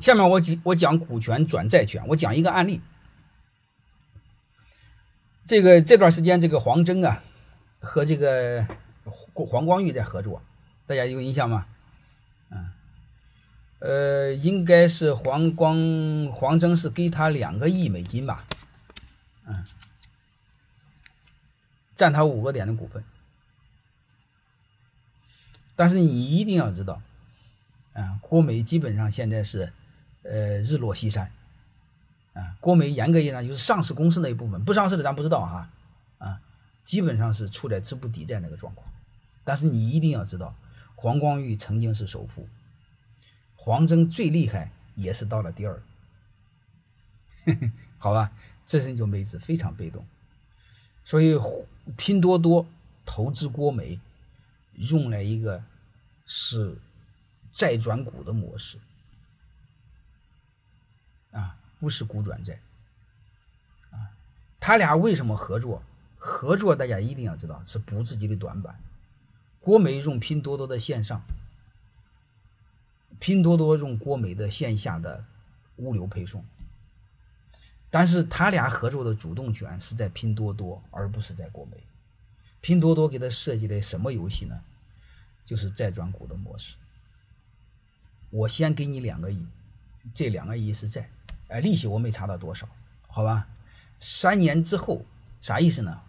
下面我讲我讲股权转债权，我讲一个案例。这个这段时间，这个黄峥啊和这个黄光裕在合作，大家有印象吗？嗯，呃，应该是黄光黄峥是给他两个亿美金吧？嗯，占他五个点的股份。但是你一定要知道，嗯，国美基本上现在是呃日落西山。啊，国美严格意义上就是上市公司那一部分，不上市的咱不知道啊，啊，基本上是处在资不抵债那个状况。但是你一定要知道，黄光裕曾经是首富，黄峥最厉害也是到了第二，好吧，这是一种位置非常被动。所以拼多多投资国美，用了一个是债转股的模式，啊。不是股转债，啊，他俩为什么合作？合作大家一定要知道是补自己的短板。国美用拼多多的线上，拼多多用国美的线下的物流配送，但是他俩合作的主动权是在拼多多，而不是在国美。拼多多给他设计的什么游戏呢？就是债转股的模式。我先给你两个亿，这两个亿是债。哎，利息我没查到多少，好吧？三年之后啥意思呢？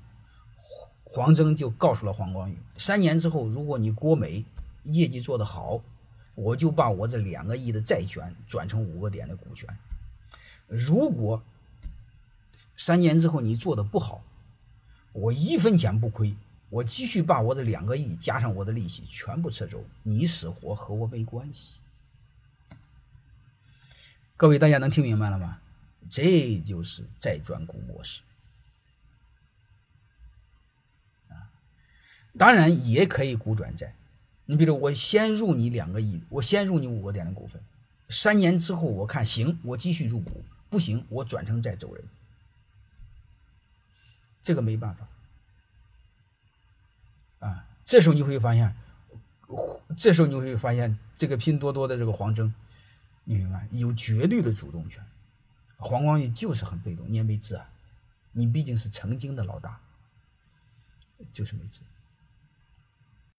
黄峥就告诉了黄光裕，三年之后，如果你国美业绩做得好，我就把我这两个亿的债权转成五个点的股权；如果三年之后你做的不好，我一分钱不亏，我继续把我的两个亿加上我的利息全部撤走，你死活和我没关系。各位，大家能听明白了吗？这就是债转股模式啊！当然也可以股转债。你比如，我先入你两个亿，我先入你五个点的股份，三年之后我看行，我继续入股；不行，我转成债走人。这个没办法啊！这时候你会发现，这时候你会发现，这个拼多多的这个黄峥。你明白？有绝对的主动权，黄光裕就是很被动。你也没治啊，你毕竟是曾经的老大，就是没治。